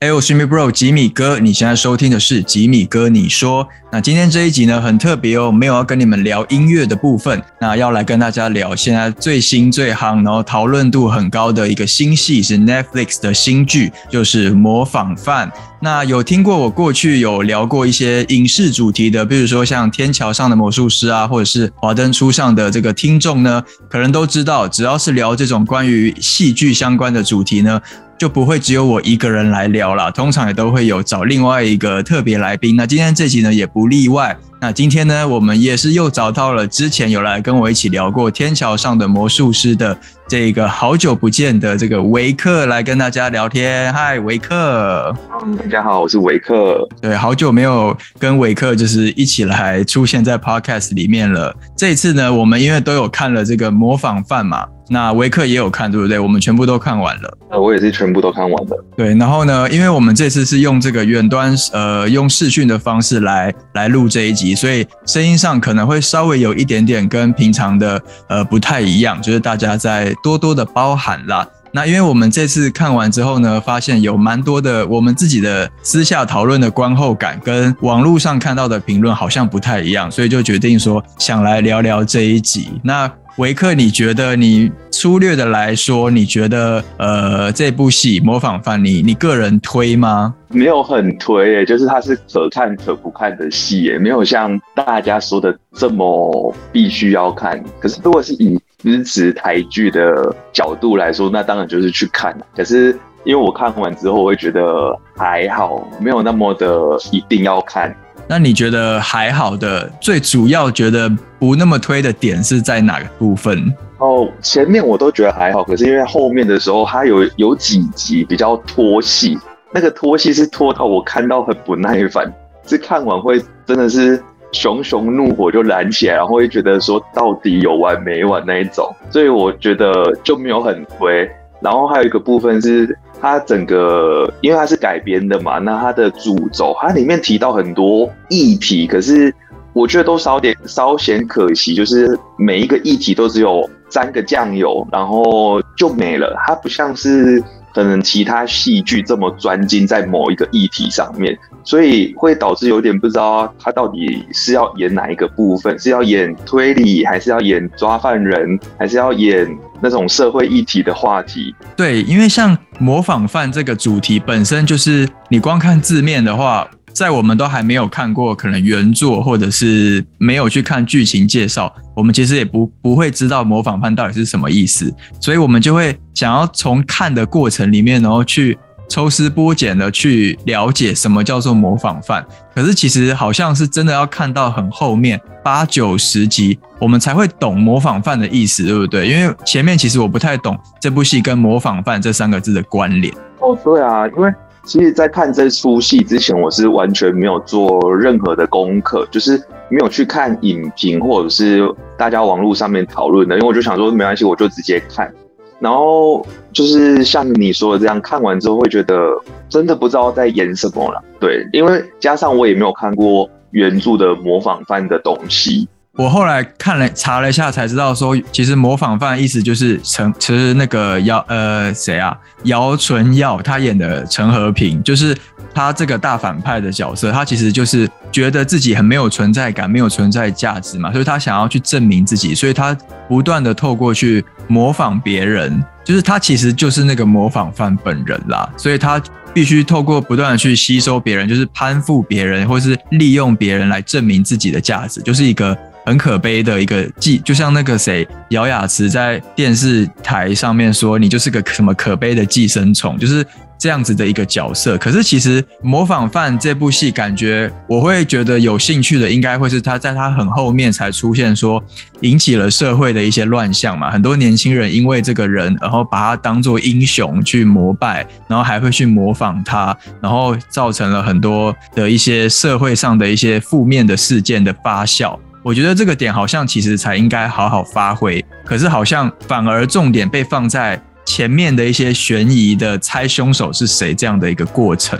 哎，我是米 bro 吉米哥，你现在收听的是吉米哥你说。那今天这一集呢很特别哦，没有要跟你们聊音乐的部分，那要来跟大家聊现在最新最夯，然后讨论度很高的一个新戏是 Netflix 的新剧，就是《模仿犯》。那有听过我过去有聊过一些影视主题的，比如说像《天桥上的魔术师》啊，或者是《华灯初上》的这个听众呢，可能都知道，只要是聊这种关于戏剧相关的主题呢。就不会只有我一个人来聊了，通常也都会有找另外一个特别来宾。那今天这集呢也不例外。那今天呢，我们也是又找到了之前有来跟我一起聊过《天桥上的魔术师》的这个好久不见的这个维克来跟大家聊天。嗨，维克。大家好，我是维克。对，好久没有跟维克就是一起来出现在 Podcast 里面了。这一次呢，我们因为都有看了这个模仿犯嘛。那维克也有看，对不对？我们全部都看完了。呃，我也是全部都看完了。对，然后呢，因为我们这次是用这个远端，呃，用视讯的方式来来录这一集，所以声音上可能会稍微有一点点跟平常的呃不太一样，就是大家再多多的包涵啦。那因为我们这次看完之后呢，发现有蛮多的我们自己的私下讨论的观后感，跟网络上看到的评论好像不太一样，所以就决定说想来聊聊这一集。那维克，你觉得你粗略的来说，你觉得呃这部戏《模仿犯》，你你个人推吗？没有很推诶，就是它是可看可不看的戏诶，没有像大家说的这么必须要看。可是如果是以支持台剧的角度来说，那当然就是去看。可是因为我看完之后，我会觉得还好，没有那么的一定要看。那你觉得还好的，最主要觉得不那么推的点是在哪个部分？哦，前面我都觉得还好，可是因为后面的时候，它有有几集比较拖戏，那个拖戏是拖到我看到很不耐烦，是看完会真的是熊熊怒火就燃起来，然后会觉得说到底有完没完那一种，所以我觉得就没有很推。然后还有一个部分是。它整个，因为它是改编的嘛，那它的主轴，它里面提到很多议题，可是我觉得都稍点稍显可惜，就是每一个议题都只有沾个酱油，然后就没了。它不像是可能其他戏剧这么专精在某一个议题上面，所以会导致有点不知道他到底是要演哪一个部分，是要演推理，还是要演抓犯人，还是要演。那种社会议题的话题，对，因为像模仿犯这个主题本身就是，你光看字面的话，在我们都还没有看过可能原作，或者是没有去看剧情介绍，我们其实也不不会知道模仿犯到底是什么意思，所以我们就会想要从看的过程里面，然后去。抽丝剥茧的去了解什么叫做模仿犯，可是其实好像是真的要看到很后面八九十集，我们才会懂模仿犯的意思，对不对？因为前面其实我不太懂这部戏跟模仿犯这三个字的关联。哦，对啊，因为其实，在看这出戏之前，我是完全没有做任何的功课，就是没有去看影评或者是大家网络上面讨论的，因为我就想说没关系，我就直接看。然后就是像你说的这样，看完之后会觉得真的不知道在演什么了。对，因为加上我也没有看过原著的模仿犯的东西。我后来看了查了一下，才知道说，其实模仿犯意思就是陈，其实那个姚呃谁啊，姚纯耀他演的陈和平，就是他这个大反派的角色，他其实就是觉得自己很没有存在感，没有存在价值嘛，所以他想要去证明自己，所以他不断的透过去模仿别人，就是他其实就是那个模仿犯本人啦，所以他必须透过不断的去吸收别人，就是攀附别人，或是利用别人来证明自己的价值，就是一个。很可悲的一个寄，就像那个谁姚雅慈在电视台上面说，你就是个什么可悲的寄生虫，就是这样子的一个角色。可是其实《模仿犯》这部戏，感觉我会觉得有兴趣的，应该会是他在他很后面才出现，说引起了社会的一些乱象嘛。很多年轻人因为这个人，然后把他当做英雄去膜拜，然后还会去模仿他，然后造成了很多的一些社会上的一些负面的事件的发酵。我觉得这个点好像其实才应该好好发挥，可是好像反而重点被放在前面的一些悬疑的猜凶手是谁这样的一个过程。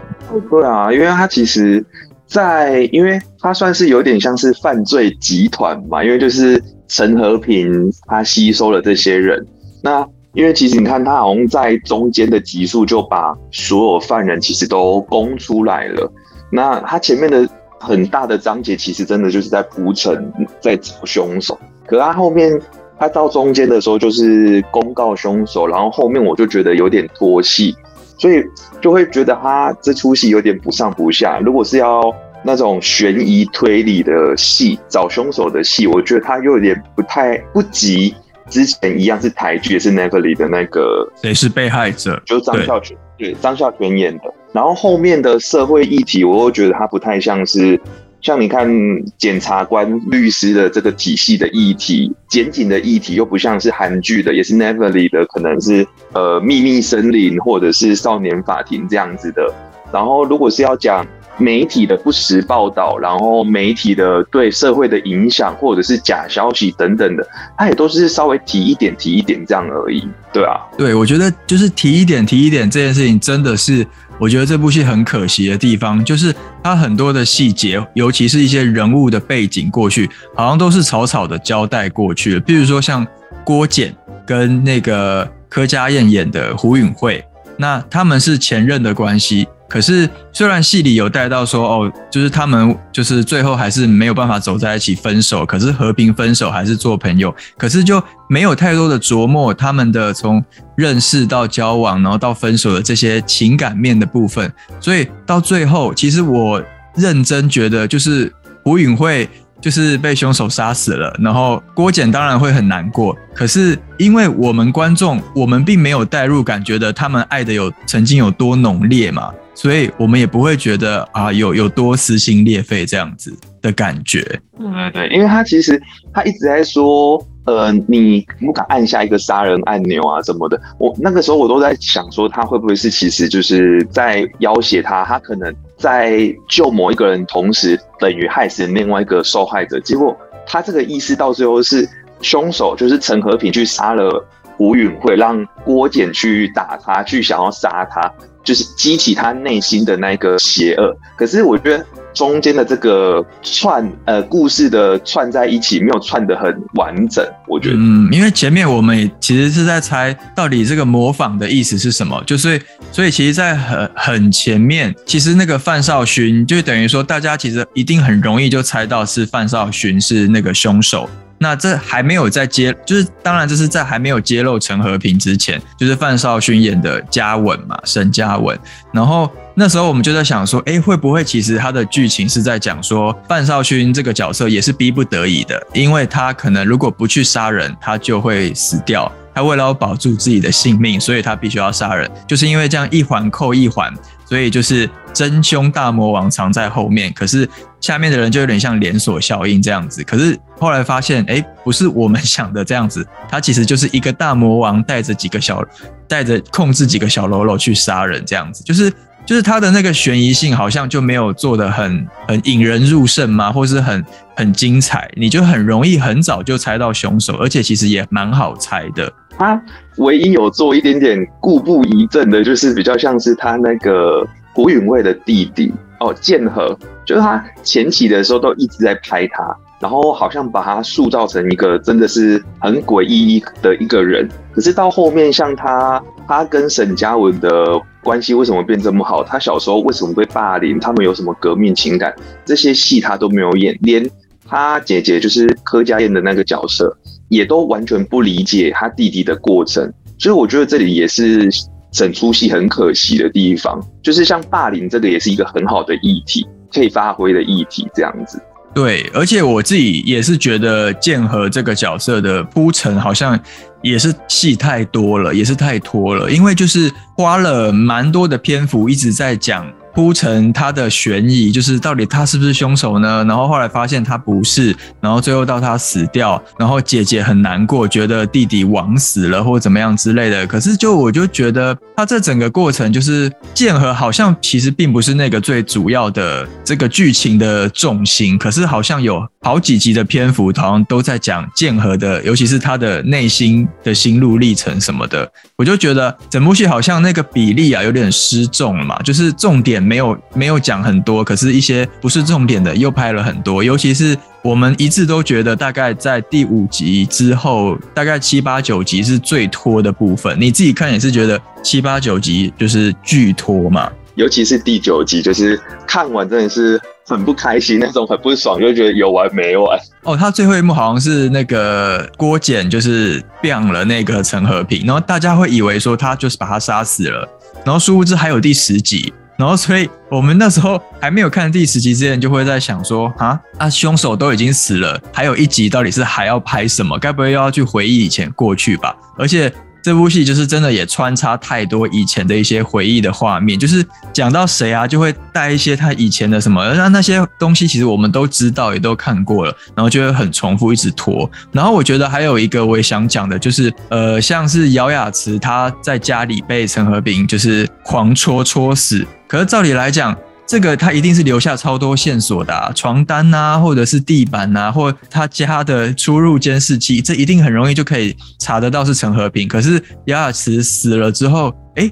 对啊，因为他其实，在因为他算是有点像是犯罪集团嘛，因为就是陈和平他吸收了这些人，那。因为其实你看他好像在中间的集数就把所有犯人其实都供出来了，那他前面的很大的章节其实真的就是在铺陈在找凶手，可他后面他到中间的时候就是公告凶手，然后后面我就觉得有点拖戏，所以就会觉得他这出戏有点不上不下。如果是要那种悬疑推理的戏，找凶手的戏，我觉得他又有点不太不及之前一样是台剧，也是 Neverly 的那个谁是被害者，就是张孝全，对张孝全演的。然后后面的社会议题，我又觉得它不太像是像你看检察官、律师的这个体系的议题，检警的议题又不像是韩剧的，也是 Neverly 的，可能是呃秘密森林或者是少年法庭这样子的。然后如果是要讲。媒体的不实报道，然后媒体的对社会的影响，或者是假消息等等的，它也都是稍微提一点、提一点这样而已，对啊。对，我觉得就是提一点、提一点这件事情，真的是我觉得这部戏很可惜的地方，就是它很多的细节，尤其是一些人物的背景过去，好像都是草草的交代过去了。比如说像郭简跟那个柯佳燕演的胡允慧，那他们是前任的关系。可是，虽然戏里有带到说，哦，就是他们就是最后还是没有办法走在一起分手，可是和平分手还是做朋友，可是就没有太多的琢磨他们的从认识到交往，然后到分手的这些情感面的部分。所以到最后，其实我认真觉得，就是胡允慧。就是被凶手杀死了，然后郭简当然会很难过。可是因为我们观众，我们并没有代入感，觉得他们爱的有曾经有多浓烈嘛，所以我们也不会觉得啊有有多撕心裂肺这样子的感觉。对对对，因为他其实他一直在说。呃，你不敢按下一个杀人按钮啊，什么的。我那个时候我都在想说，他会不会是其实就是在要挟他，他可能在救某一个人，同时等于害死另外一个受害者。结果他这个意思到最后是凶手就是陈和平去杀了吴允慧，让郭简去打他，去想要杀他，就是激起他内心的那个邪恶。可是我觉得。中间的这个串呃故事的串在一起，没有串的很完整，我觉得。嗯，因为前面我们也其实是在猜到底这个模仿的意思是什么，就是所以其实，在很很前面，其实那个范少勋就等于说，大家其实一定很容易就猜到是范少勋是那个凶手。那这还没有在揭，就是当然这是在还没有揭露陈和平之前，就是范少勋演的嘉文嘛，沈嘉文。然后那时候我们就在想说，哎，会不会其实他的剧情是在讲说范少勋这个角色也是逼不得已的，因为他可能如果不去杀人，他就会死掉。他为了要保住自己的性命，所以他必须要杀人。就是因为这样一环扣一环，所以就是真凶大魔王藏在后面，可是下面的人就有点像连锁效应这样子。可是后来发现，哎，不是我们想的这样子，他其实就是一个大魔王带着几个小，带着控制几个小喽啰去杀人这样子，就是。就是他的那个悬疑性好像就没有做的很很引人入胜嘛，或是很很精彩，你就很容易很早就猜到凶手，而且其实也蛮好猜的。他唯一有做一点点故布疑阵的，就是比较像是他那个胡允卫的弟弟哦，建和，就是他前期的时候都一直在拍他，然后好像把他塑造成一个真的是很诡异的一个人，可是到后面像他他跟沈嘉文的。关系为什么变这么好？他小时候为什么被霸凌？他们有什么革命情感？这些戏他都没有演，连他姐姐就是柯佳燕的那个角色，也都完全不理解他弟弟的过程。所以我觉得这里也是整出戏很可惜的地方，就是像霸凌这个也是一个很好的议题，可以发挥的议题这样子。对，而且我自己也是觉得剑和这个角色的铺陈好像也是戏太多了，也是太拖了，因为就是花了蛮多的篇幅一直在讲。铺成他的悬疑，就是到底他是不是凶手呢？然后后来发现他不是，然后最后到他死掉，然后姐姐很难过，觉得弟弟枉死了或怎么样之类的。可是就我就觉得他这整个过程就是剑和好像其实并不是那个最主要的这个剧情的重心，可是好像有好几集的篇幅好像都在讲剑和的，尤其是他的内心的心路历程什么的。我就觉得整部戏好像那个比例啊有点失重了嘛，就是重点。没有没有讲很多，可是一些不是重点的又拍了很多，尤其是我们一致都觉得大概在第五集之后，大概七八九集是最拖的部分。你自己看也是觉得七八九集就是巨拖嘛？尤其是第九集，就是看完真的是很不开心那种，很不爽，就觉得有完没完。哦，他最后一幕好像是那个郭简就是变了那个陈和平，然后大家会以为说他就是把他杀死了，然后殊不知还有第十集，然后所以我们那时候还没有看第十集之前，就会在想说啊，啊凶手都已经死了，还有一集到底是还要拍什么？该不会又要去回忆以前过去吧？而且。这部戏就是真的也穿插太多以前的一些回忆的画面，就是讲到谁啊，就会带一些他以前的什么，那那些东西其实我们都知道，也都看过了，然后就会很重复，一直拖。然后我觉得还有一个我也想讲的，就是呃，像是姚雅慈她在家里被陈和平就是狂戳戳死，可是照理来讲。这个他一定是留下超多线索的，床单呐，或者是地板呐，或他家的出入监视器，这一定很容易就可以查得到是陈和平。可是姚雅慈死了之后，哎，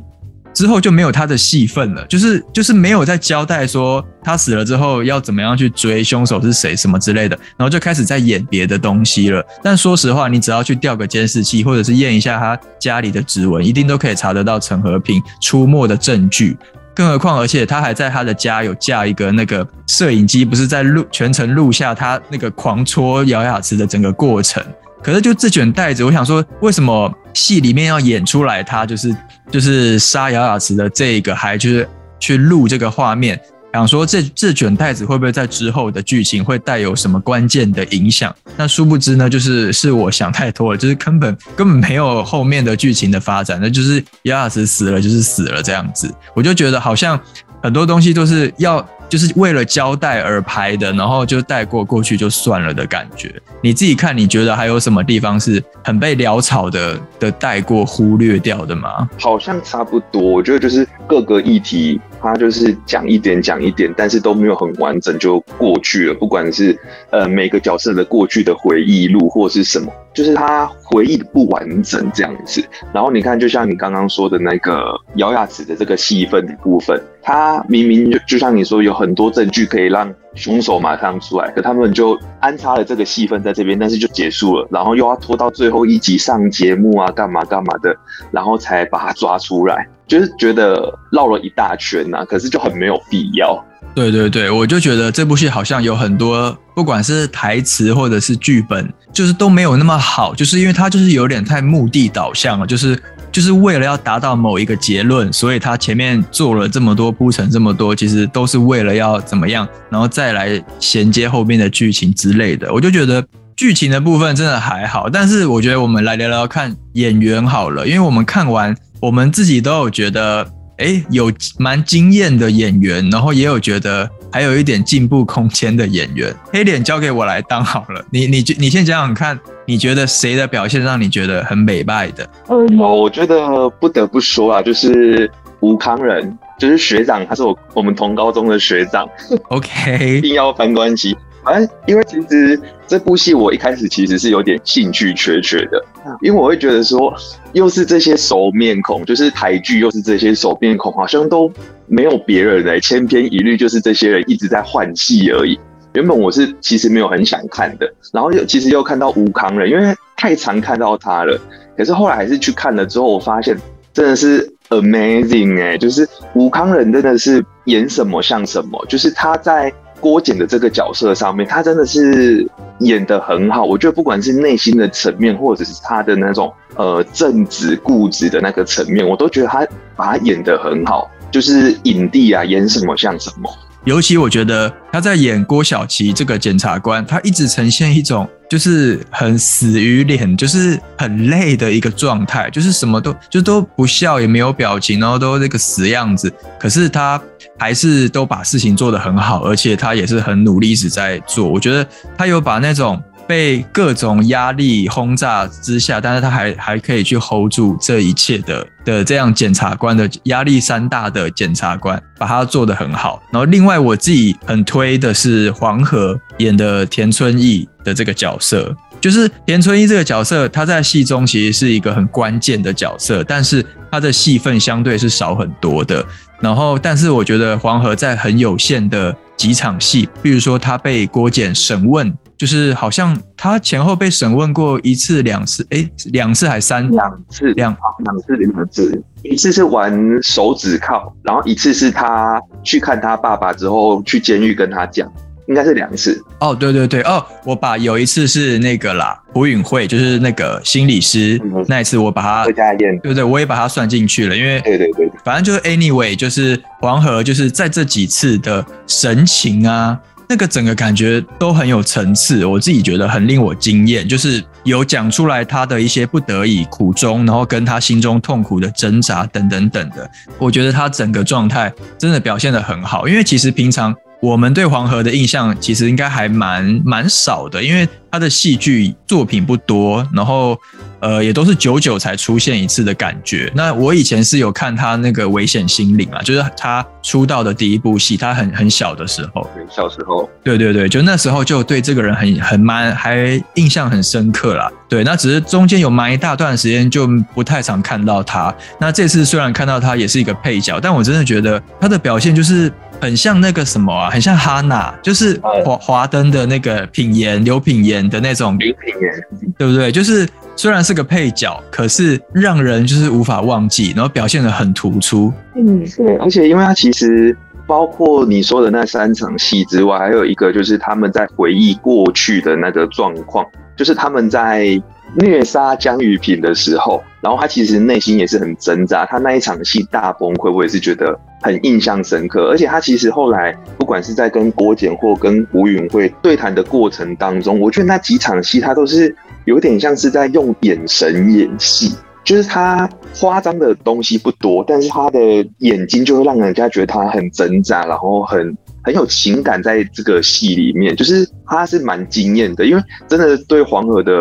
之后就没有他的戏份了，就是就是没有再交代说他死了之后要怎么样去追凶手是谁什么之类的，然后就开始在演别的东西了。但说实话，你只要去调个监视器，或者是验一下他家里的指纹，一定都可以查得到陈和平出没的证据。更何况，而且他还在他的家有架一个那个摄影机，不是在录全程录下他那个狂戳姚雅慈的整个过程。可是就这卷带子，我想说，为什么戏里面要演出来他就是就是杀姚雅慈的这个，还就是去录这个画面？想说这这卷袋子会不会在之后的剧情会带有什么关键的影响？那殊不知呢，就是是我想太多了，就是根本根本没有后面的剧情的发展，那就是亚亚斯死了就是死了这样子，我就觉得好像很多东西都是要就是为了交代而拍的，然后就带过过去就算了的感觉。你自己看，你觉得还有什么地方是很被潦草的的带过忽略掉的吗？好像差不多，我觉得就是各个议题。他就是讲一点讲一点，但是都没有很完整就过去了。不管是呃每个角色的过去的回忆录或是什么，就是他回忆的不完整这样子。然后你看，就像你刚刚说的那个姚雅子的这个戏份的部分，他明明就就像你说有很多证据可以让凶手马上出来，可他们就安插了这个戏份在这边，但是就结束了，然后又要拖到最后一集上节目啊，干嘛干嘛的，然后才把他抓出来。就是觉得绕了一大圈呐，可是就很没有必要。对对对，我就觉得这部戏好像有很多，不管是台词或者是剧本，就是都没有那么好，就是因为它就是有点太目的导向了，就是就是为了要达到某一个结论，所以他前面做了这么多铺陈，这么多，其实都是为了要怎么样，然后再来衔接后面的剧情之类的。我就觉得剧情的部分真的还好，但是我觉得我们来聊聊看演员好了，因为我们看完。我们自己都有觉得，哎，有蛮惊艳的演员，然后也有觉得还有一点进步空间的演员。黑脸交给我来当好了，你你你先讲讲看，你觉得谁的表现让你觉得很美败的？嗯，我觉得不得不说啊，就是吴康仁，就是学长，他是我我们同高中的学长。OK，一定要翻关系。哎，因为其实这部戏我一开始其实是有点兴趣缺缺的，因为我会觉得说，又是这些熟面孔，就是台剧又是这些熟面孔，好像都没有别人嘞，千篇一律就是这些人一直在换戏而已。原本我是其实没有很想看的，然后又其实又看到吴康仁，因为太常看到他了，可是后来还是去看了之后，我发现真的是 amazing 哎，就是吴康仁真的是演什么像什么，就是他在。郭简的这个角色上面，他真的是演的很好。我觉得不管是内心的层面，或者是他的那种呃正直固执的那个层面，我都觉得他把他演的很好。就是影帝啊，演什么像什么。尤其我觉得他在演郭晓琪这个检察官，他一直呈现一种就是很死鱼脸，就是很累的一个状态，就是什么都就都不笑，也没有表情，然后都那个死样子。可是他还是都把事情做得很好，而且他也是很努力一直在做。我觉得他有把那种。被各种压力轰炸之下，但是他还还可以去 hold 住这一切的的这样检察官的压力山大的检察官，把他做得很好。然后另外我自己很推的是黄河演的田春义的这个角色，就是田春义这个角色，他在戏中其实是一个很关键的角色，但是他的戏份相对是少很多的。然后，但是我觉得黄河在很有限的几场戏，比如说他被郭检审问，就是好像他前后被审问过一次、两次，哎，两次还三？两次，两。两次两次，一次是玩手指铐，然后一次是他去看他爸爸之后去监狱跟他讲。应该是两次。哦，对对对。哦，我把有一次是那个啦，胡允慧就是那个心理师那一次，我把他对不对？我也把他算进去了，因为对对对，反正就是 anyway，就是黄河就是在这几次的神情啊，那个整个感觉都很有层次，我自己觉得很令我惊艳，就是有讲出来他的一些不得已苦衷，然后跟他心中痛苦的挣扎等等等的，我觉得他整个状态真的表现的很好，因为其实平常。我们对黄河的印象其实应该还蛮蛮少的，因为他的戏剧作品不多，然后。呃，也都是久久才出现一次的感觉。那我以前是有看他那个《危险心灵》啊，就是他出道的第一部戏，他很很小的时候，小时候，对对对，就那时候就对这个人很很蛮还印象很深刻啦。对，那只是中间有蛮一大段时间就不太常看到他。那这次虽然看到他也是一个配角，但我真的觉得他的表现就是很像那个什么啊，很像哈娜，就是华华灯的那个品言刘品言的那种刘品言，对不对？就是。虽然是个配角，可是让人就是无法忘记，然后表现的很突出。嗯，对，而且因为他其实包括你说的那三场戏之外，还有一个就是他们在回忆过去的那个状况，就是他们在虐杀江雨萍的时候，然后他其实内心也是很挣扎。他那一场戏大崩溃，我也是觉得很印象深刻。而且他其实后来不管是在跟郭简或跟吴允慧对谈的过程当中，我觉得那几场戏他都是。有点像是在用眼神演戏，就是他夸张的东西不多，但是他的眼睛就会让人家觉得他很挣扎，然后很很有情感在这个戏里面，就是他是蛮惊艳的，因为真的对黄河的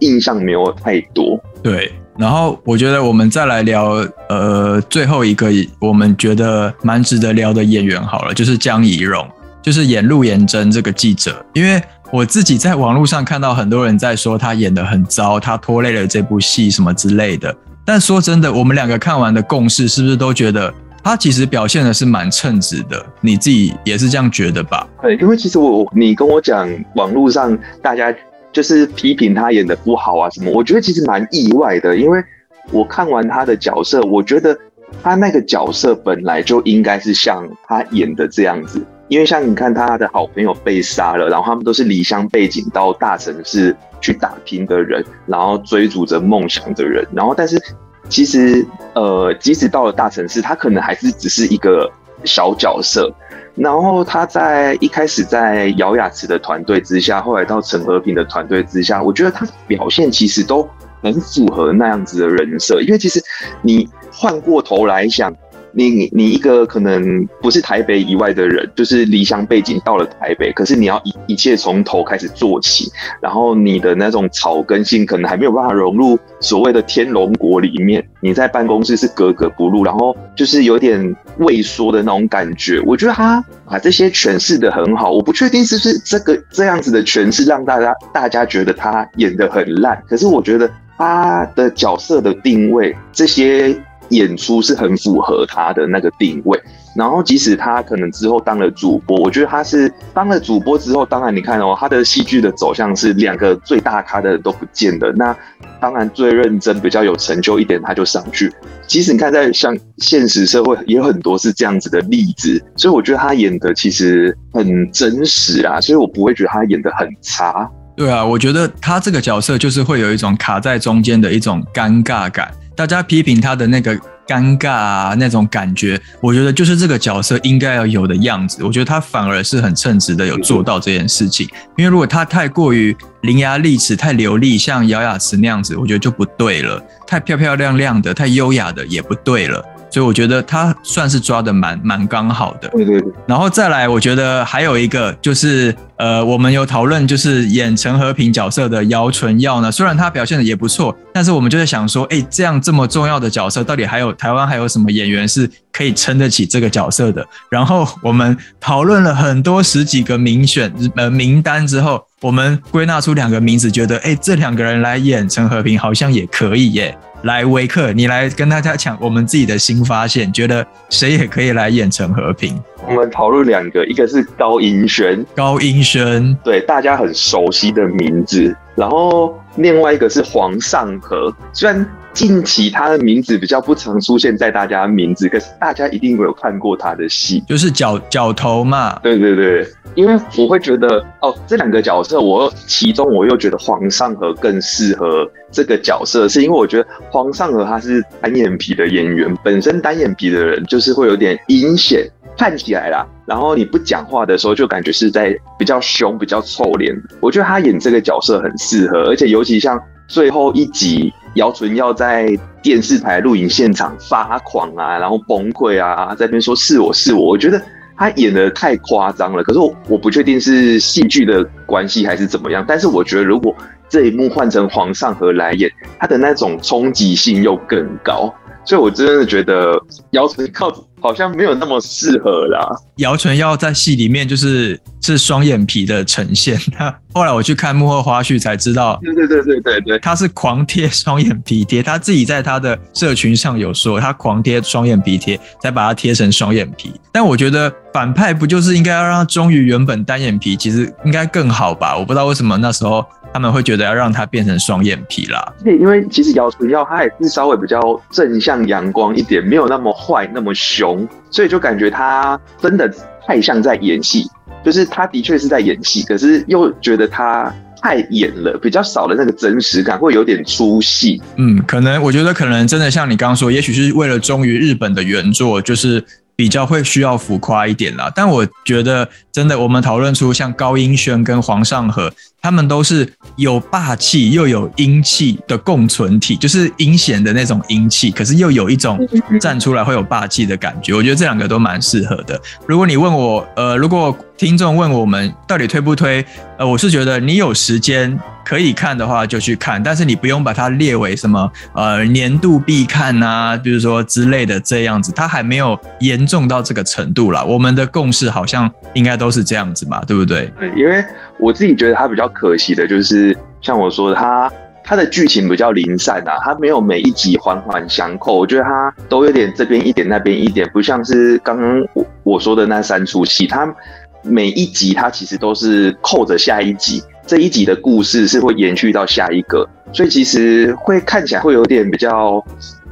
印象没有太多。对，然后我觉得我们再来聊，呃，最后一个我们觉得蛮值得聊的演员好了，就是江怡蓉，就是演陆延贞这个记者，因为。我自己在网络上看到很多人在说他演的很糟，他拖累了这部戏什么之类的。但说真的，我们两个看完的共识是不是都觉得他其实表现的是蛮称职的？你自己也是这样觉得吧？对，因为其实我你跟我讲网络上大家就是批评他演的不好啊什么，我觉得其实蛮意外的，因为我看完他的角色，我觉得他那个角色本来就应该是像他演的这样子。因为像你看，他的好朋友被杀了，然后他们都是离乡背景到大城市去打拼的人，然后追逐着梦想的人，然后但是其实呃，即使到了大城市，他可能还是只是一个小角色。然后他在一开始在姚雅慈的团队之下，后来到陈和平的团队之下，我觉得他表现其实都很符合那样子的人设。因为其实你换过头来想。你你一个可能不是台北以外的人，就是离乡背景到了台北，可是你要一一切从头开始做起，然后你的那种草根性可能还没有办法融入所谓的天龙国里面，你在办公室是格格不入，然后就是有点畏缩的那种感觉。我觉得他把这些诠释的很好，我不确定是不是这个这样子的诠释让大家大家觉得他演的很烂，可是我觉得他的角色的定位这些。演出是很符合他的那个定位，然后即使他可能之后当了主播，我觉得他是当了主播之后，当然你看哦，他的戏剧的走向是两个最大咖的人都不见了，那当然最认真、比较有成就一点他就上去。即使你看在像现实社会也有很多是这样子的例子，所以我觉得他演的其实很真实啊，所以我不会觉得他演的很差。对啊，我觉得他这个角色就是会有一种卡在中间的一种尴尬感。大家批评他的那个尴尬啊，那种感觉，我觉得就是这个角色应该要有的样子。我觉得他反而是很称职的，有做到这件事情。因为如果他太过于伶牙俐齿、太流利，像姚雅慈那样子，我觉得就不对了。太漂漂亮亮的、太优雅的也不对了。所以我觉得他算是抓的蛮蛮刚好的。对对对。然后再来，我觉得还有一个就是，呃，我们有讨论，就是演陈和平角色的姚纯耀呢，虽然他表现的也不错，但是我们就在想说，哎，这样这么重要的角色，到底还有台湾还有什么演员是可以撑得起这个角色的？然后我们讨论了很多十几个名选呃名单之后，我们归纳出两个名字，觉得哎，这两个人来演陈和平好像也可以耶。来维克，你来跟大家讲我们自己的新发现，觉得谁也可以来演成和平。我们讨论两个，一个是高音轩，高音轩，对大家很熟悉的名字，然后另外一个是黄尚和，虽然近期他的名字比较不常出现在大家名字，可是大家一定会有看过他的戏。就是角角头嘛，对对对，因为我会觉得哦，这两个角色，我其中我又觉得黄尚和更适合这个角色，是因为我觉得黄尚和他是单眼皮的演员，本身单眼皮的人就是会有点阴险，看起来啦，然后你不讲话的时候就感觉是在比较凶、比较臭脸。我觉得他演这个角色很适合，而且尤其像最后一集，姚纯要在电视台录影现场发狂啊，然后崩溃啊，在那边说是我是我，我觉得他演的太夸张了。可是我我不确定是戏剧的关系还是怎么样，但是我觉得如果这一幕换成皇上和来演，他的那种冲击性又更高，所以我真的觉得姚晨靠好像没有那么适合啦。姚晨要在戏里面就是是双眼皮的呈现。他后来我去看幕后花絮才知道，对对对对对对，他是狂贴双眼皮贴，他自己在他的社群上有说，他狂贴双眼皮贴，才把它贴成双眼皮。但我觉得反派不就是应该要让他忠于原本单眼皮，其实应该更好吧？我不知道为什么那时候他们会觉得要让他变成双眼皮啦。因为其实姚纯耀他也是稍微比较正向阳光一点，没有那么坏那么凶，所以就感觉他真的太像在演戏，就是他的确是在演戏，可是又觉得他太演了，比较少了那个真实感，会有点出戏。嗯，可能我觉得可能真的像你刚刚说，也许是为了忠于日本的原作，就是比较会需要浮夸一点啦。但我觉得真的，我们讨论出像高英轩跟黄尚和，他们都是有霸气又有阴气的共存体，就是阴险的那种阴气，可是又有一种站出来会有霸气的感觉。我觉得这两个都蛮适合的。如果你问我，呃，如果听众问我们到底推不推，呃，我是觉得你有时间可以看的话就去看，但是你不用把它列为什么呃年度必看呐、比如说之类的这样子，它还没有严重到这个程度啦。我们的共识好像应该都是这样子嘛，对不对？对，因为我自己觉得它比较可惜的就是，像我说的，它它的剧情比较零散啊，它没有每一集环环相扣，我觉得它都有点这边一点那边一点，不像是刚刚我我说的那三出戏，它每一集它其实都是扣着下一集，这一集的故事是会延续到下一个，所以其实会看起来会有点比较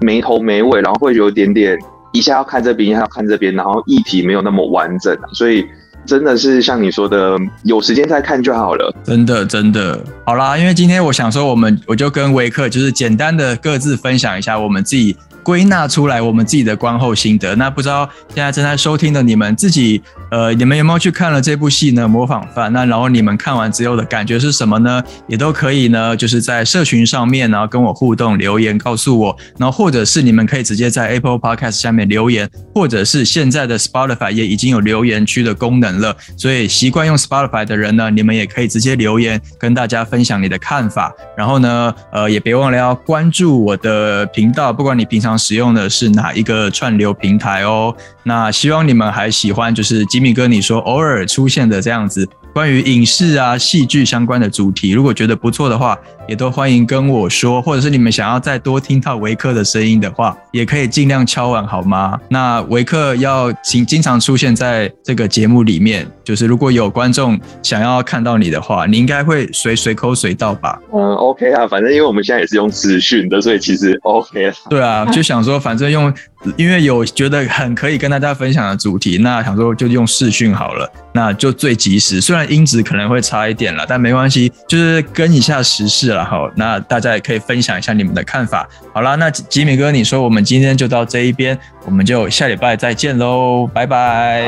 没头没尾，然后会有点点一下要看这边，一下要看这边，然后议题没有那么完整，所以。真的是像你说的，有时间再看就好了。真的真的，好啦，因为今天我想说，我们我就跟维克就是简单的各自分享一下我们自己归纳出来我们自己的观后心得。那不知道现在正在收听的你们自己，呃，你们有没有去看了这部戏呢？模仿犯。那然后你们看完之后的感觉是什么呢？也都可以呢，就是在社群上面，然后跟我互动留言告诉我，然后或者是你们可以直接在 Apple Podcast 下面留言，或者是现在的 Spotify 也已经有留言区的功能了，所以习惯用 Spotify 的人呢，你们也可以直接留言跟大家分享你的看法。然后呢，呃，也别忘了要关注我的频道，不管你平常使用的是哪一个串流平台哦。那希望你们还喜欢，就是吉米哥你说偶尔出现的这样子关于影视啊、戏剧相关的主题，如果觉得不错的话，也都欢迎跟我说，或者是你们想要再多听到维克的声音的话，也可以尽量敲碗好吗？那维克要经经常出现在这个节目里面，就是如果有观众想要看到你的话，你应该会随随口随到吧？嗯，OK 啊，反正因为我们现在也是用资讯的，所以其实 OK 啊。对啊，就想说反正用，因为有觉得很可以跟大家分享的主题，那想说就用视讯好了，那就最及时。虽然音质可能会差一点了，但没关系，就是跟一下时事然后，那大家也可以分享一下你们的看法。好了，那吉米哥，你说我们今天就到这一边，我们就下礼拜再见喽，拜拜。